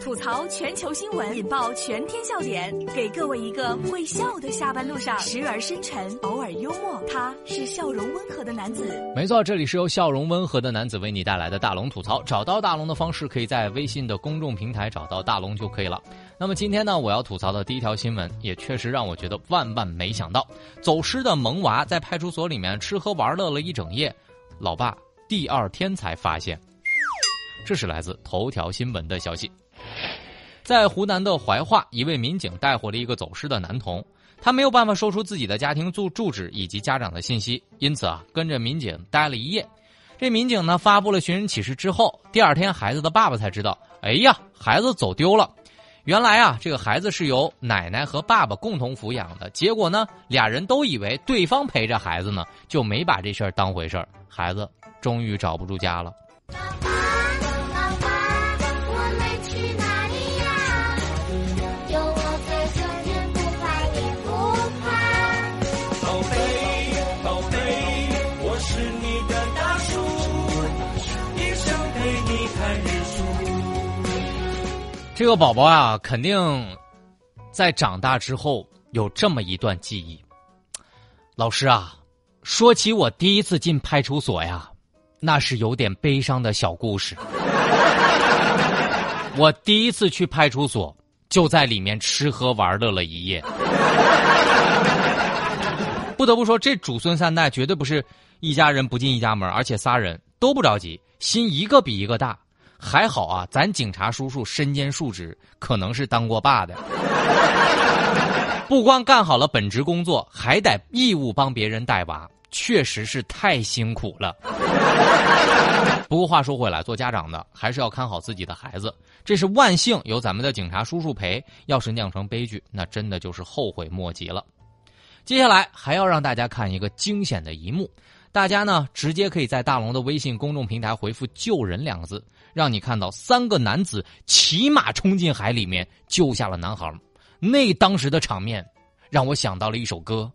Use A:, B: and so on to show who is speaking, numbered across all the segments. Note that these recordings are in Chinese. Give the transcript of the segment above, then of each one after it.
A: 吐槽全球新闻，引爆全天笑点，给各位一个会笑的下班路上，时而深沉，偶尔幽默。他是笑容温和的男子。
B: 没错，这里是由笑容温和的男子为你带来的大龙吐槽。找到大龙的方式，可以在微信的公众平台找到大龙就可以了。那么今天呢，我要吐槽的第一条新闻，也确实让我觉得万万没想到：走失的萌娃在派出所里面吃喝玩乐了一整夜，老爸第二天才发现。这是来自头条新闻的消息。在湖南的怀化，一位民警带回了一个走失的男童，他没有办法说出自己的家庭住住址以及家长的信息，因此啊，跟着民警待了一夜。这民警呢发布了寻人启事之后，第二天孩子的爸爸才知道，哎呀，孩子走丢了。原来啊，这个孩子是由奶奶和爸爸共同抚养的，结果呢，俩人都以为对方陪着孩子呢，就没把这事儿当回事儿。孩子终于找不住家了。这个宝宝啊，肯定在长大之后有这么一段记忆。老师啊，说起我第一次进派出所呀，那是有点悲伤的小故事。我第一次去派出所，就在里面吃喝玩乐了一夜。不得不说，这祖孙三代绝对不是一家人不进一家门，而且仨人都不着急，心一个比一个大。还好啊，咱警察叔叔身兼数职，可能是当过爸的，不光干好了本职工作，还得义务帮别人带娃，确实是太辛苦了。不过话说回来，做家长的还是要看好自己的孩子，这是万幸有咱们的警察叔叔陪。要是酿成悲剧，那真的就是后悔莫及了。接下来还要让大家看一个惊险的一幕。大家呢，直接可以在大龙的微信公众平台回复“救人”两个字，让你看到三个男子骑马冲进海里面救下了男孩。那当时的场面，让我想到了一首歌。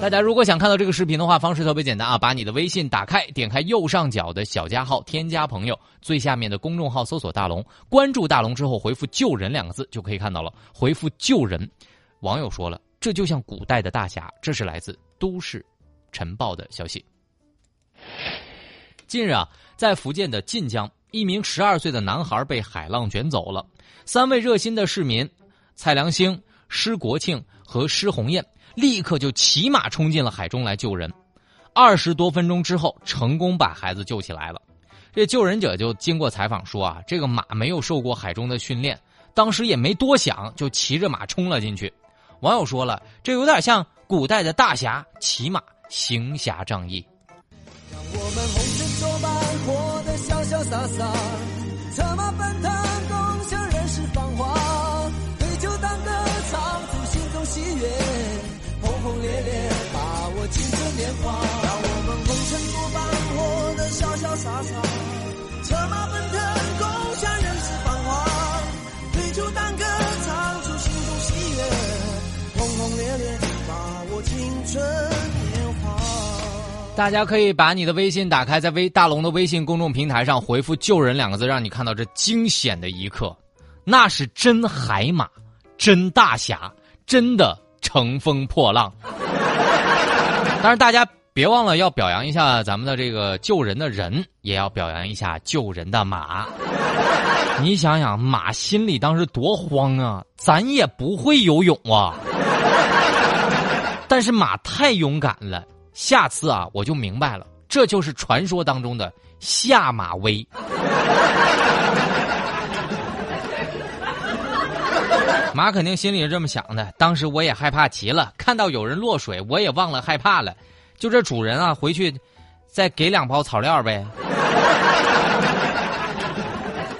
B: 大家如果想看到这个视频的话，方式特别简单啊，把你的微信打开，点开右上角的小加号，添加朋友，最下面的公众号搜索“大龙”，关注大龙之后回复“救人”两个字就可以看到了。回复“救人”，网友说了。这就像古代的大侠，这是来自《都市晨报》的消息。近日啊，在福建的晋江，一名十二岁的男孩被海浪卷走了。三位热心的市民蔡良兴、施国庆和施红艳立刻就骑马冲进了海中来救人。二十多分钟之后，成功把孩子救起来了。这救人者就经过采访说啊，这个马没有受过海中的训练，当时也没多想，就骑着马冲了进去。网友说了，这有点像古代的大侠骑马行侠仗义。让我们红尘作伴，活得潇潇洒洒，策马奔腾，共享人世繁华。对酒当歌，唱出心中喜悦，轰轰烈烈，把握青春年华。让我们红尘作伴，活得潇潇洒洒，大家可以把你的微信打开，在微大龙的微信公众平台上回复“救人”两个字，让你看到这惊险的一刻。那是真海马，真大侠，真的乘风破浪。当然，大家别忘了要表扬一下咱们的这个救人的人，也要表扬一下救人的马。你想想，马心里当时多慌啊！咱也不会游泳啊。但是马太勇敢了，下次啊我就明白了，这就是传说当中的下马威。马肯定心里是这么想的，当时我也害怕极了，看到有人落水，我也忘了害怕了。就这主人啊，回去再给两包草料呗。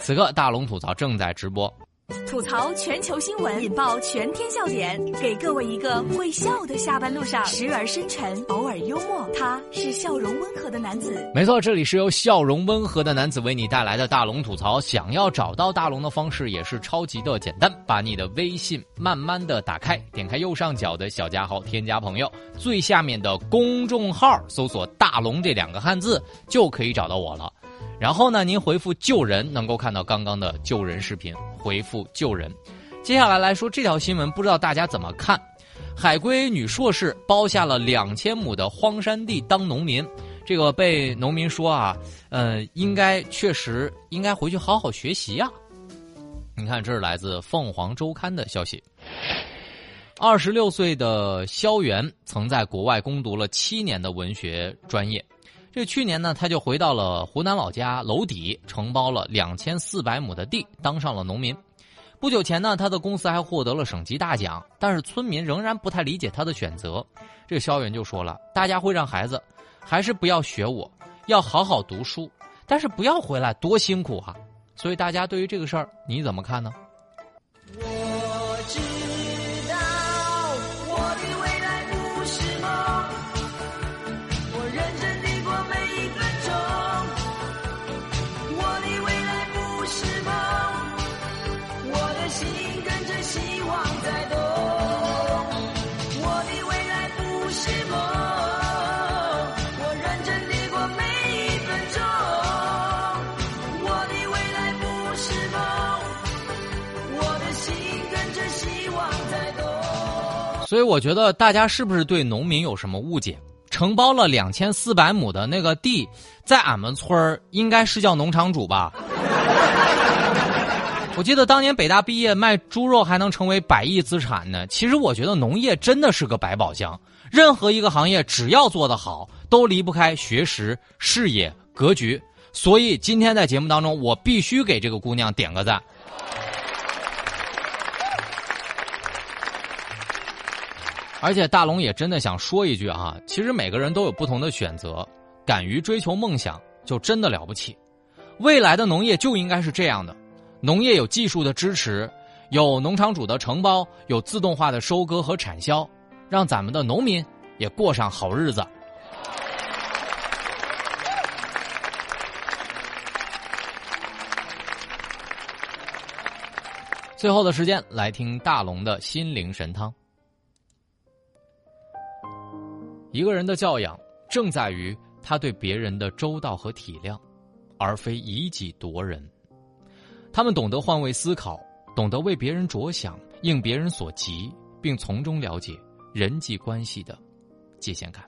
B: 此刻大龙吐槽正在直播。
A: 吐槽全球新闻，引爆全天笑点，给各位一个会笑的下班路上，时而深沉，偶尔幽默。他是笑容温和的男子。
B: 没错，这里是由笑容温和的男子为你带来的大龙吐槽。想要找到大龙的方式也是超级的简单，把你的微信慢慢的打开，点开右上角的小加号，添加朋友，最下面的公众号搜索“大龙”这两个汉字，就可以找到我了。然后呢，您回复“救人”，能够看到刚刚的救人视频。回复“救人”，接下来来说这条新闻，不知道大家怎么看？海归女硕士包下了两千亩的荒山地当农民，这个被农民说啊，呃，应该确实应该回去好好学习呀。你看，这是来自《凤凰周刊》的消息。二十六岁的萧元曾在国外攻读了七年的文学专业。这去年呢，他就回到了湖南老家娄底，承包了两千四百亩的地，当上了农民。不久前呢，他的公司还获得了省级大奖，但是村民仍然不太理解他的选择。这个萧元就说了：“大家会让孩子还是不要学我，要好好读书，但是不要回来多辛苦啊！”所以大家对于这个事儿你怎么看呢？我知所以我觉得大家是不是对农民有什么误解？承包了两千四百亩的那个地，在俺们村儿应该是叫农场主吧？我记得当年北大毕业卖猪肉还能成为百亿资产呢。其实我觉得农业真的是个百宝箱，任何一个行业只要做得好，都离不开学识、视野、格局。所以今天在节目当中，我必须给这个姑娘点个赞。而且大龙也真的想说一句哈，其实每个人都有不同的选择，敢于追求梦想就真的了不起。未来的农业就应该是这样的，农业有技术的支持，有农场主的承包，有自动化的收割和产销，让咱们的农民也过上好日子。最后的时间来听大龙的心灵神汤。一个人的教养，正在于他对别人的周到和体谅，而非以己夺人。他们懂得换位思考，懂得为别人着想，应别人所急，并从中了解人际关系的界限感。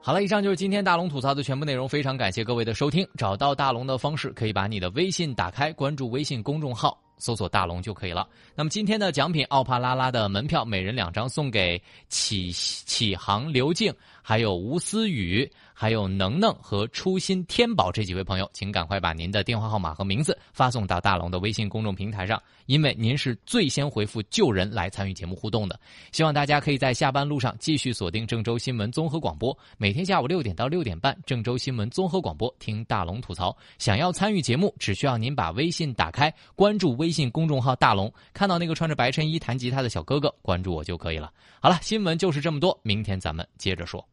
B: 好了，以上就是今天大龙吐槽的全部内容。非常感谢各位的收听。找到大龙的方式，可以把你的微信打开，关注微信公众号。搜索大龙就可以了。那么今天的奖品奥帕拉拉的门票，每人两张，送给启启航、刘静，还有吴思雨。还有能能和初心天宝这几位朋友，请赶快把您的电话号码和名字发送到大龙的微信公众平台上，因为您是最先回复“救人”来参与节目互动的。希望大家可以在下班路上继续锁定郑州新闻综合广播，每天下午六点到六点半，郑州新闻综合广播听大龙吐槽。想要参与节目，只需要您把微信打开，关注微信公众号“大龙”，看到那个穿着白衬衣弹吉他的小哥哥，关注我就可以了。好了，新闻就是这么多，明天咱们接着说。